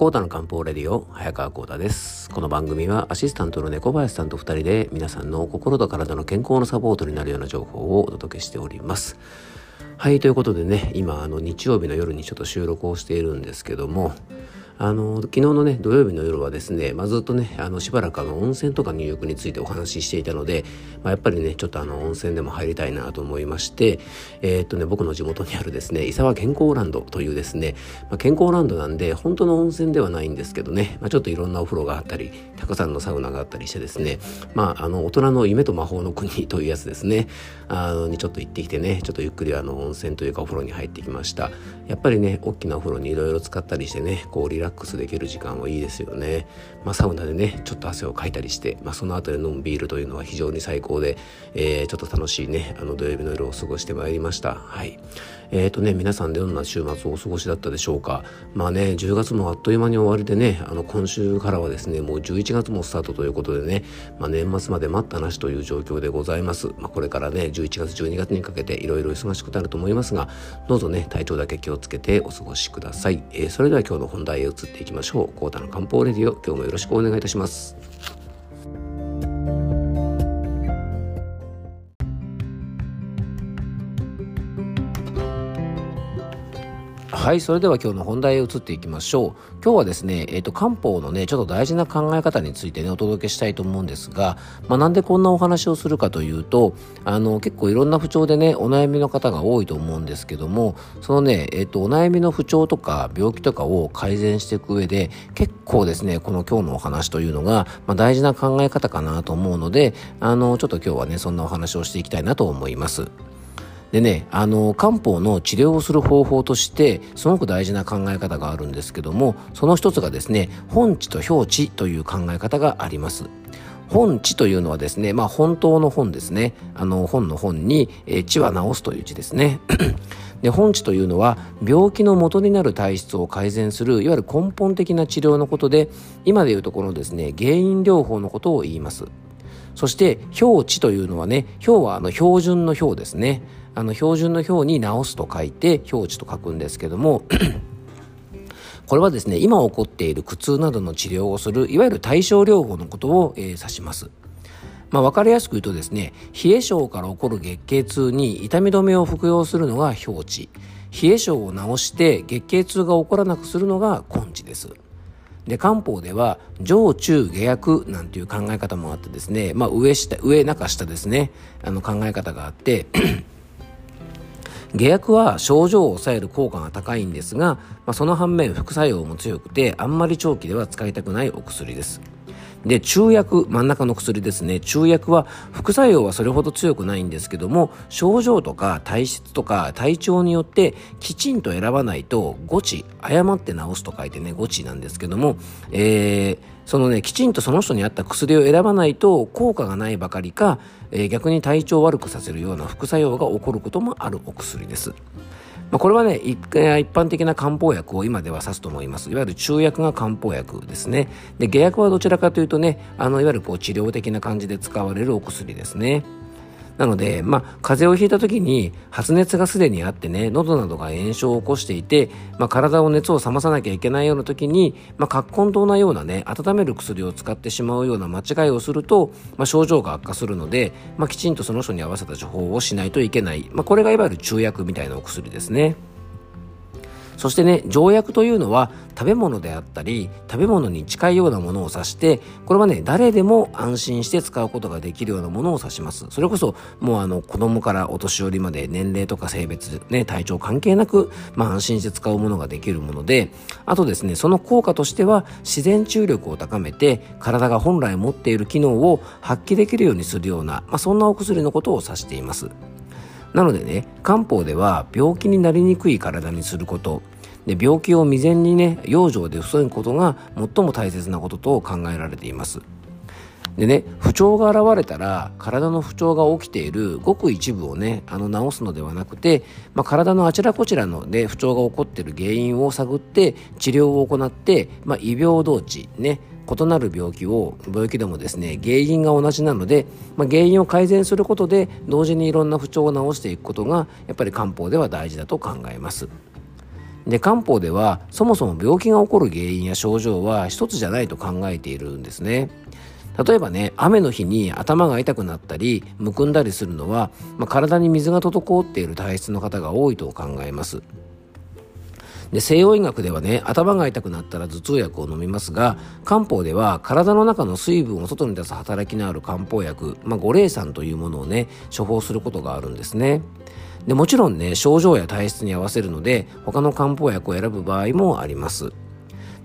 コータの漢方レディオ早川コータです。この番組はアシスタントの猫林さんと2人で皆さんの心と体の健康のサポートになるような情報をお届けしております。はいということでね今あの日曜日の夜にちょっと収録をしているんですけどもあの昨日のね土曜日の夜はですね、まあ、ずっとねあのしばらくあの温泉とか入浴についてお話ししていたので、まあ、やっぱりねちょっとあの温泉でも入りたいなと思いましてえー、っとね僕の地元にあるですね伊沢健康ランドというですね、まあ、健康ランドなんで本当の温泉ではないんですけどね、まあ、ちょっといろんなお風呂があったりたくさんのサウナがあったりしてですねまああの大人の夢と魔法の国というやつですねあのにちょっと行ってきてねちょっとゆっくりあの温泉というかお風呂に入ってきました。やっぱりね大きなお風呂にいろいろ使ったりしてねこうリラックスできる時間はいいですよね。まあ、サウナでねちょっと汗をかいたりして、まあ、その後で飲むビールというのは非常に最高で、えー、ちょっと楽しいねあの土曜日の夜を過ごしてまいりました。はいえーとね、皆さんでどんな週末をお過ごしだったでしょうか。まあね、10月もあっという間に終わりでね、あの今週からはですね、もう11月もスタートということでね、まあ、年末まで待ったなしという状況でございます。まあ、これからね、11月、12月にかけていろいろ忙しくなると思いますが、どうぞね、体調だけ気をつけてお過ごしください。えー、それでは今日の本題へ移っていきましょう。コータの漢方レディオ、今日もよろしくお願いいたします。はいそれでは今日の本題へ移っていきましょう今日はですね、えーと、漢方のねちょっと大事な考え方についてねお届けしたいと思うんですが、まあ、なんでこんなお話をするかというとあの結構いろんな不調でねお悩みの方が多いと思うんですけどもそのね、えーと、お悩みの不調とか病気とかを改善していく上で結構ですねこの今日のお話というのが、まあ、大事な考え方かなと思うのであのちょっと今日はねそんなお話をしていきたいなと思います。でねあの漢方の治療をする方法としてすごく大事な考え方があるんですけどもその一つがですね本知と表知という考え方があります本知というのはですね、まあ本当の本ですね。あの本の本に、えー、知は治すという字ですね。で本知というのは病気の元になる体質を改善するいわゆる根本的な治療のことで今でいうところですね原因療法のことを言いますそして表知というのはね表はあの標準の表ですねあの標準の表に直すと書いて表示と書くんですけども これはですね今起こっている苦痛などの治療をするいわゆる対症療法のことを、えー、指します。まあ、分かりやすく言うとですね冷え症から起こる月経痛に痛み止めを服用するのが表知冷え症を治して月経痛が起こらなくするのが根治です。で漢方では上中下薬なんていう考え方もあってですね、まあ、上下上中下ですねあの考え方があって下薬は症状を抑える効果が高いんですが、まあ、その反面副作用も強くてあんまり長期では使いたくないお薬です。で中薬真ん中の薬ですね。中薬は副作用はそれほど強くないんですけども症状とか体質とか体調によってきちんと選ばないと誤治誤って治すと書いてね誤治なんですけども、えー、そのねきちんとその人に合った薬を選ばないと効果がないばかりか、えー、逆に体調を悪くさせるような副作用が起こることもあるお薬です。まあ、これはね一般的な漢方薬を今では指すと思います。いわゆる中薬が漢方薬ですね。で下薬はどちらかというとねあのいわゆるこう治療的な感じで使われるお薬ですね。なので、まあ、風邪をひいた時に発熱がすでにあってね、喉などが炎症を起こしていて、まあ、体を熱を冷まさなきゃいけないような時に、まあ、葛根糖なようなね、温める薬を使ってしまうような間違いをすると、まあ、症状が悪化するので、まあ、きちんとその人に合わせた処方をしないといけない。まあ、これがいわゆる中薬みたいなお薬ですね。そしてね条約というのは食べ物であったり食べ物に近いようなものを指してこれはね誰でも安心して使うことができるようなものを指します。それこそもうあの子供からお年寄りまで年齢とか性別ね体調関係なく、まあ、安心して使うものができるものであとですねその効果としては自然注力を高めて体が本来持っている機能を発揮できるようにするような、まあ、そんなお薬のことを指しています。なのでね漢方では病気になりにくい体にすることで病気を未然にね養生で防ぐことが最も大切なことと考えられていますでね不調が現れたら体の不調が起きているごく一部をねあの治すのではなくて、まあ、体のあちらこちらので不調が起こっている原因を探って治療を行って、まあ、異病同治ね異なる病気を病気でもですね原因が同じなので、まあ、原因を改善することで同時にいろんな不調を治していくことがやっぱり漢方では大事だと考えます。で漢方ではそもそも病気が起こる原因や症状は一つじゃないと考えているんですね。例えばね雨の日に頭が痛くなったりむくんだりするのは、まあ、体に水が滞っている体質の方が多いと考えます。で西洋医学ではね頭が痛くなったら頭痛薬を飲みますが漢方では体の中の水分を外に出す働きのある漢方薬、まあ、五苓散というものをね処方することがあるんですね。でもちろんね症状や体質に合わせるので他の漢方薬を選ぶ場合もあります。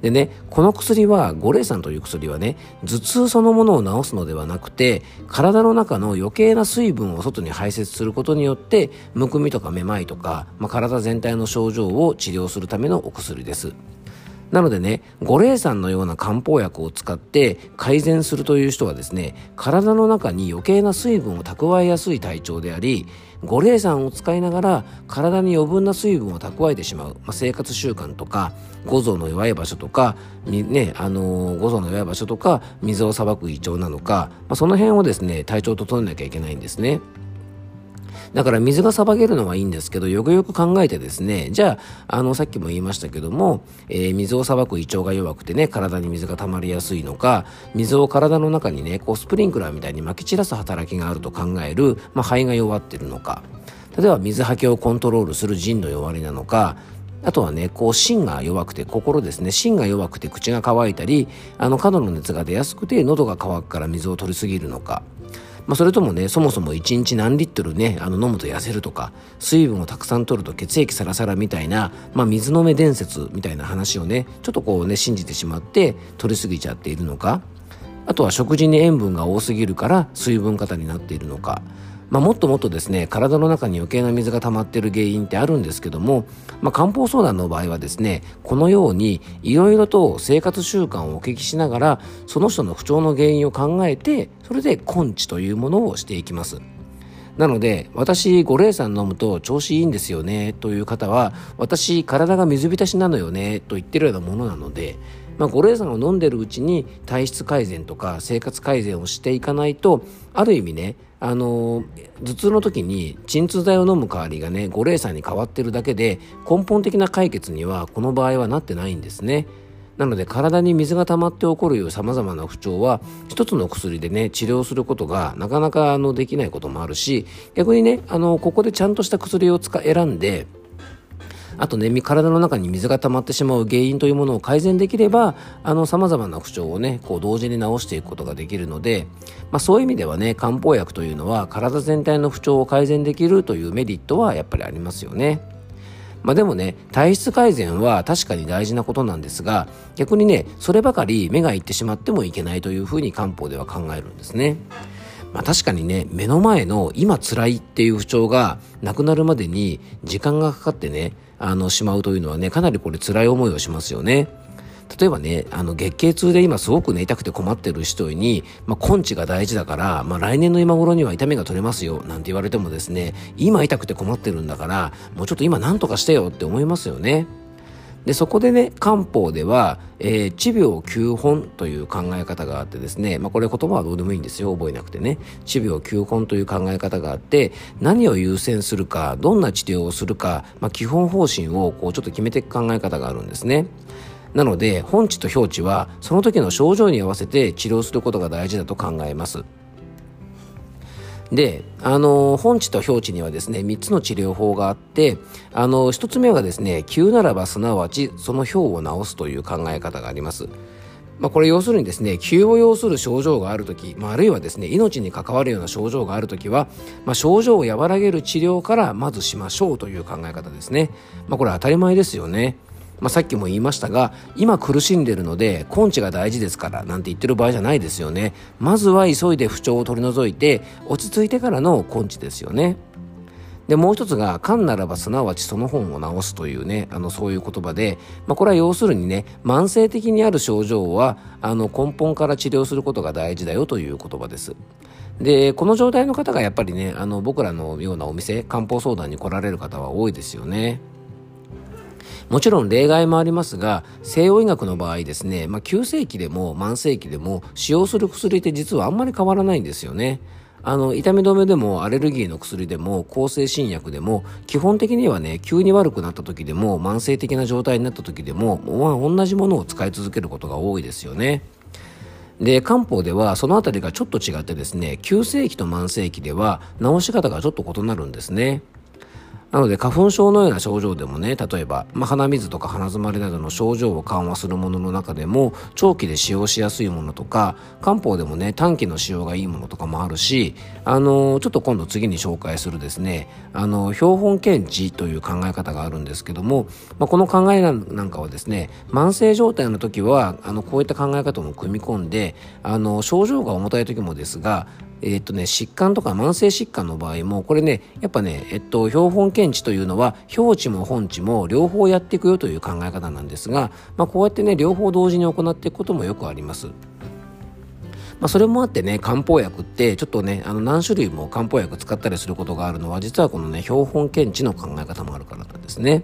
でね、この薬は、五苓散という薬はね、頭痛そのものを治すのではなくて、体の中の余計な水分を外に排泄することによって、むくみとかめまいとか、まあ、体全体の症状を治療するためのお薬です。なのでね、五苓散のような漢方薬を使って改善するという人はですね、体の中に余計な水分を蓄えやすい体調であり、五苓散を使いながら体に余分な水分を蓄えてしまう、まあ、生活習慣とか、五臓の弱い場所とか、ね、あのー、五臓の弱い場所とか、水をさばく胃腸なのか、まあ、その辺をですね、体調を整えなきゃいけないんですね。だから水がさばけるのはいいんですけど、よくよく考えてですね、じゃあ、あの、さっきも言いましたけども、えー、水をさばく胃腸が弱くてね、体に水が溜まりやすいのか、水を体の中にね、こうスプリンクラーみたいに撒き散らす働きがあると考える、まあ、肺が弱ってるのか、例えば水はけをコントロールする腎の弱りなのか、あとはね、こう芯が弱くて、心ですね、芯が弱くて口が乾いたり、あの、角の熱が出やすくて喉が渇くから水を取りすぎるのか、まあ、それともねそもそも1日何リットルねあの飲むと痩せるとか水分をたくさん取ると血液サラサラみたいな、まあ、水飲め伝説みたいな話をねちょっとこうね信じてしまって取りすぎちゃっているのかあとは食事に塩分が多すぎるから水分過多になっているのかまあ、もっともっとですね体の中に余計な水が溜まっている原因ってあるんですけども、まあ、漢方相談の場合はですねこのようにいろいろと生活習慣をお聞きしながらその人の不調の原因を考えてそれで根治というものをしていきます。なので、私、五苓散飲むと調子いいんですよね、という方は、私、体が水浸しなのよね、と言ってるようなものなので、まあ、五苓散を飲んでるうちに体質改善とか生活改善をしていかないと、ある意味ね、あの頭痛の時に鎮痛剤を飲む代わりがね五苓散に変わってるだけで根本的な解決にはこの場合はなってないんですね。なので体に水が溜まって起こるさまざまな不調は一つの薬でね治療することがなかなかあのできないこともあるし逆にねあのここでちゃんとした薬を使選んであとね、体の中に水が溜まってしまう原因というものを改善できれば、あの、様々な不調をね、こう同時に治していくことができるので、まあそういう意味ではね、漢方薬というのは体全体の不調を改善できるというメリットはやっぱりありますよね。まあでもね、体質改善は確かに大事なことなんですが、逆にね、そればかり目がいってしまってもいけないというふうに漢方では考えるんですね。まあ確かにね、目の前の今辛いっていう不調がなくなるまでに時間がかかってね、あの、しまうというのはね、かなりこれ辛い思いをしますよね。例えばね、あの、月経痛で今すごくね、痛くて困ってる人に、まあ、根治が大事だから、まあ、来年の今頃には痛みが取れますよ、なんて言われてもですね、今痛くて困ってるんだから、もうちょっと今何とかしてよって思いますよね。でそこでね漢方では、えー、治病救本という考え方があってですね、まあ、これ言葉はどうでもいいんですよ覚えなくてね治病救本という考え方があって何を優先するかどんな治療をするか、まあ、基本方針をこうちょっと決めていく考え方があるんですね。なので本治と表治はその時の症状に合わせて治療することが大事だと考えます。で、あの、本地と表地にはですね、3つの治療法があって、あの、1つ目がですね、急ならばすなわちその表を治すという考え方があります。まあ、これ要するにですね、急を要する症状があるとき、まあ、あるいはですね、命に関わるような症状があるときは、まあ、症状を和らげる治療からまずしましょうという考え方ですね。まあ、これ当たり前ですよね。まあ、さっきも言いましたが今苦しんでるので根治が大事ですからなんて言ってる場合じゃないですよね。まずは急いで不調を取り除いて落ち着いてからの根治ですよね。でもう一つが「漢ならばすなわちその本を治す」というねあのそういう言葉で、まあ、これは要するにね慢性的にある症状はあの根本から治療することが大事だよという言葉です。でこの状態の方がやっぱりねあの僕らのようなお店漢方相談に来られる方は多いですよね。もちろん例外もありますが西洋医学の場合ですね、まあ、急性期でも慢性期でも使用する薬って実はあんまり変わらないんですよね。あの、痛み止めでもアレルギーの薬でも抗生新薬でも基本的にはね、急に悪くなった時でも慢性的な状態になった時でも、まあ、同じものを使い続けることが多いですよね。で、漢方ではそのあたりがちょっと違ってですね、急性期と慢性期では治し方がちょっと異なるんですね。なので花粉症のような症状でもね例えば、まあ、鼻水とか鼻づまりなどの症状を緩和するものの中でも長期で使用しやすいものとか漢方でもね短期の使用がいいものとかもあるしあのちょっと今度次に紹介するですねあの標本検知という考え方があるんですけども、まあ、この考えなんかはですね慢性状態の時はあのこういった考え方も組み込んであの症状が重たい時もですがえっとね、疾患とか慢性疾患の場合も、これね、やっぱね、えっと、標本検知というのは、表知も本知も両方やっていくよという考え方なんですが、まあ、こうやってね、両方同時に行っていくこともよくあります。まあ、それもあってね、漢方薬って、ちょっとね、あの何種類も漢方薬使ったりすることがあるのは、実はこのね、標本検知の考え方もあるからなんですね。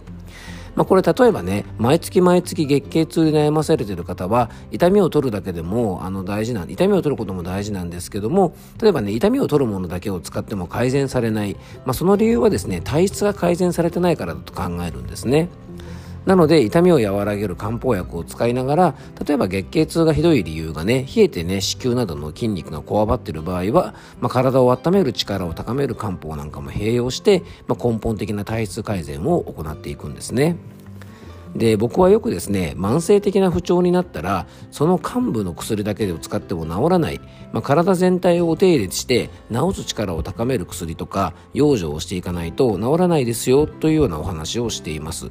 まあ、これ例えばね毎月毎月月経痛で悩まされている方は痛みを取るだけでもあの大事な痛みを取ることも大事なんですけども例えばね痛みを取るものだけを使っても改善されない、まあ、その理由はですね体質が改善されてないからだと考えるんですね。なので痛みを和らげる漢方薬を使いながら例えば月経痛がひどい理由がね冷えてね子宮などの筋肉がこわばっている場合は、まあ、体を温める力を高める漢方なんかも併用して、まあ、根本的な体質改善を行っていくんですね。で僕はよくですね慢性的な不調になったらその幹部の薬だけで使っても治らない、まあ、体全体をお手入れして治す力を高める薬とか養生をしていかないと治らないですよというようなお話をしています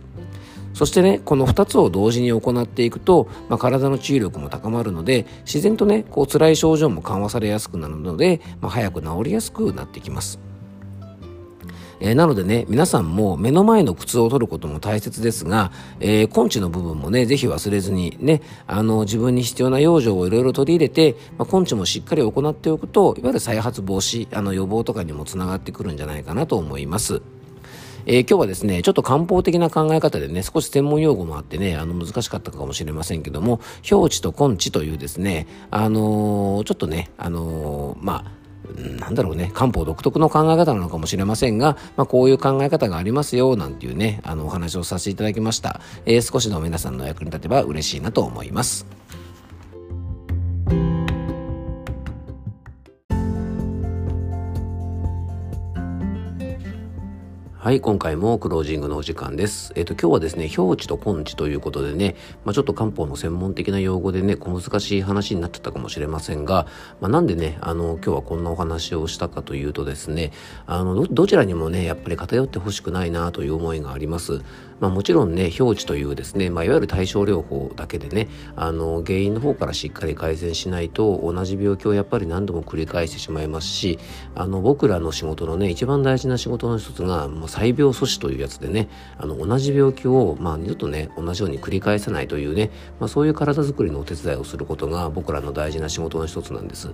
そしてね、この2つを同時に行っていくと、まあ、体の治癒力も高まるので、自然とね、こう辛い症状も緩和されやすくなるので、まあ、早く治りやすくなってきます。えー、なのでね、皆さんも目の前の苦痛を取ることも大切ですが、えー、根治の部分もね、ぜひ忘れずにね、あの、自分に必要な養生をいろいろ取り入れて、まあ、根治もしっかり行っておくと、いわゆる再発防止、あの、予防とかにもつながってくるんじゃないかなと思います。えー、今日はですね、ちょっと漢方的な考え方でね、少し専門用語もあってね、あの、難しかったかもしれませんけども、表地と根治というですね、あのー、ちょっとね、あのー、まあ、なんだろうね、漢方独特の考え方なのかもしれませんが、まあ、こういう考え方がありますよ、なんていうね、あの、お話をさせていただきました。えー、少しの皆さんの役に立てば嬉しいなと思います。はい、今回もクロージングのお時間です。えっ、ー、と、今日はですね、表地と根治ということでね、まあ、ちょっと漢方の専門的な用語でね、小難しい話になっちゃったかもしれませんが、まあ、なんでね、あの、今日はこんなお話をしたかというとですね、あの、どちらにもね、やっぱり偏ってほしくないなという思いがあります。まあ、もちろんね、表地というですね、まあ、いわゆる対症療法だけでね、あの、原因の方からしっかり改善しないと、同じ病気をやっぱり何度も繰り返してしまいますし、あの、僕らの仕事のね、一番大事な仕事の一つが、もう細病阻止というやつでね、あの、同じ病気を、まあ、二度とね、同じように繰り返さないというね、まあ、そういう体づくりのお手伝いをすることが僕らの大事な仕事の一つなんです。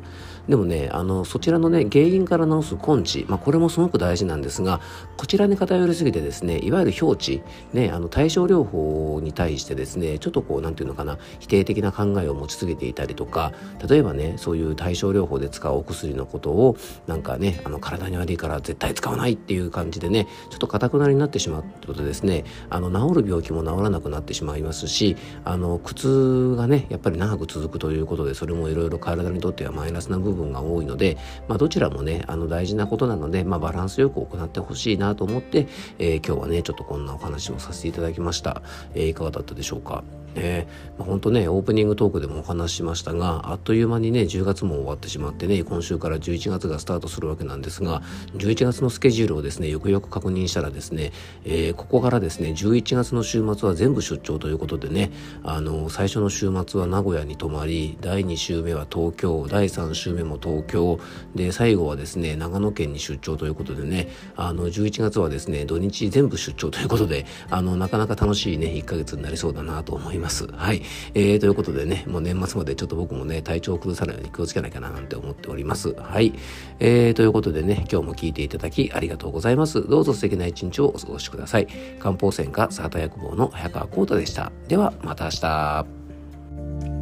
でもね、あの、そちらのね、原因から治す根治、まあ、これもすごく大事なんですが、こちらに偏りすぎてですね、いわゆる表地、ね、あの、対症療法に対してですね、ちょっとこう、なんていうのかな、否定的な考えを持ちすぎていたりとか、例えばね、そういう対症療法で使うお薬のことを、なんかね、あの、体に悪いから絶対使わないっていう感じでね、ちょっと硬くなりになってしまうことですね、あの、治る病気も治らなくなってしまいますし、あの、苦痛がね、やっぱり長く続くということで、それもいろいろ体にとってはマイナスな部分が多いので、まあ、どちらもね、あの、大事なことなので、まあ、バランスよく行ってほしいなと思って、えー、今日はね、ちょっとこんなお話をさせていただきました。えー、いかがだったでしょうか？えー、まあ、本当ね、オープニングトークでもお話ししましたが、あっという間にね、10月も終わってしまってね、今週から11月がスタートするわけなんですが、11月のスケジュールをですね、よくよく確認したらですね、えー、ここからですね、11月の週末は全部出張ということでね、あの、最初の週末は名古屋に泊まり、第2週目は東京、第3週目も東京、で、最後はですね、長野県に出張ということでね、あの、11月はですね、土日全部出張ということで、あの、なかなか楽しいね、1ヶ月になりそうだなと思います。ます。はい。えー、ということでね、もう年末までちょっと僕もね、体調を崩さないように気をつけなきゃななんて思っております。はい。えー、ということでね、今日も聞いていただきありがとうございます。どうぞ素敵な一日をお過ごしください。漢方専科サータ薬房の早川幸太でした。では、また明日。